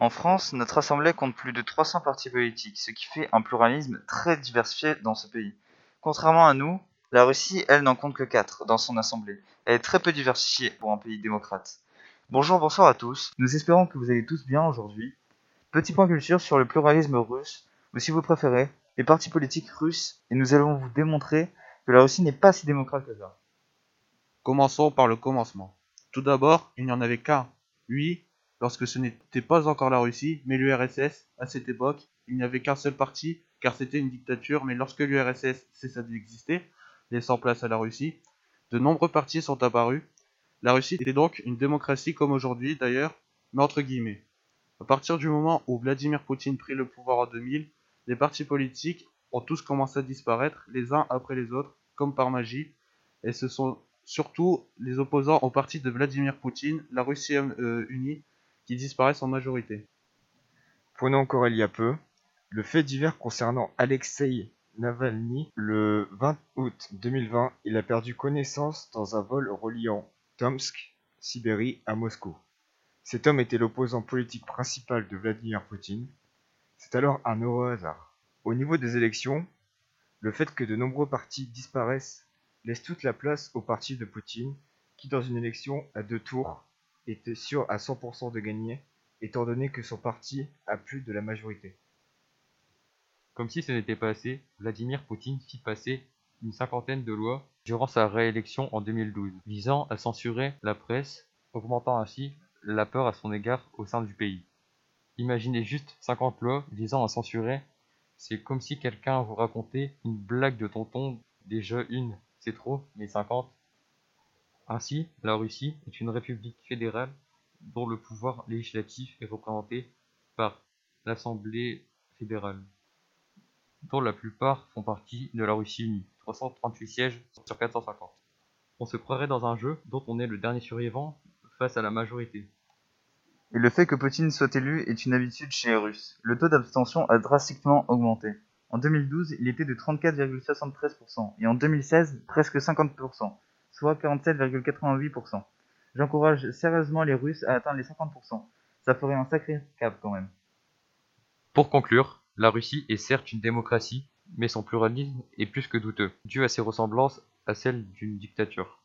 En France, notre assemblée compte plus de 300 partis politiques, ce qui fait un pluralisme très diversifié dans ce pays. Contrairement à nous, la Russie, elle, n'en compte que 4 dans son assemblée. Elle est très peu diversifiée pour un pays démocrate. Bonjour, bonsoir à tous. Nous espérons que vous allez tous bien aujourd'hui. Petit point culture sur le pluralisme russe, ou si vous préférez, les partis politiques russes, et nous allons vous démontrer que la Russie n'est pas si démocrate que ça. Commençons par le commencement. Tout d'abord, il n'y en avait qu'un. Oui, lorsque ce n'était pas encore la Russie, mais l'URSS, à cette époque, il n'y avait qu'un seul parti, car c'était une dictature, mais lorsque l'URSS cessa d'exister, laissant place à la Russie, de nombreux partis sont apparus. La Russie était donc une démocratie comme aujourd'hui d'ailleurs, mais entre guillemets. À partir du moment où Vladimir Poutine prit le pouvoir en 2000, les partis politiques ont tous commencé à disparaître les uns après les autres, comme par magie, et ce sont surtout les opposants au parti de Vladimir Poutine, la Russie euh, unie, disparaissent en majorité. Prenons encore il y a peu le fait divers concernant Alexei Navalny. Le 20 août 2020, il a perdu connaissance dans un vol reliant Tomsk, Sibérie, à Moscou. Cet homme était l'opposant politique principal de Vladimir Poutine. C'est alors un heureux hasard. Au niveau des élections, le fait que de nombreux partis disparaissent laisse toute la place au parti de Poutine, qui dans une élection à deux tours était sûr à 100% de gagner, étant donné que son parti a plus de la majorité. Comme si ce n'était pas assez, Vladimir Poutine fit passer une cinquantaine de lois durant sa réélection en 2012, visant à censurer la presse, augmentant ainsi la peur à son égard au sein du pays. Imaginez juste 50 lois visant à censurer, c'est comme si quelqu'un vous racontait une blague de tonton, déjà une, c'est trop, mais 50. Ainsi, la Russie est une république fédérale dont le pouvoir législatif est représenté par l'Assemblée fédérale, dont la plupart font partie de la Russie unie, 338 sièges sur 450. On se croirait dans un jeu dont on est le dernier survivant face à la majorité. Et le fait que Poutine soit élu est une habitude chez les Russes. Le taux d'abstention a drastiquement augmenté. En 2012, il était de 34,73% et en 2016, presque 50%, soit 47,88%. J'encourage sérieusement les Russes à atteindre les 50%. Ça ferait un sacré cap quand même. Pour conclure, la Russie est certes une démocratie, mais son pluralisme est plus que douteux, dû à ses ressemblances à celles d'une dictature.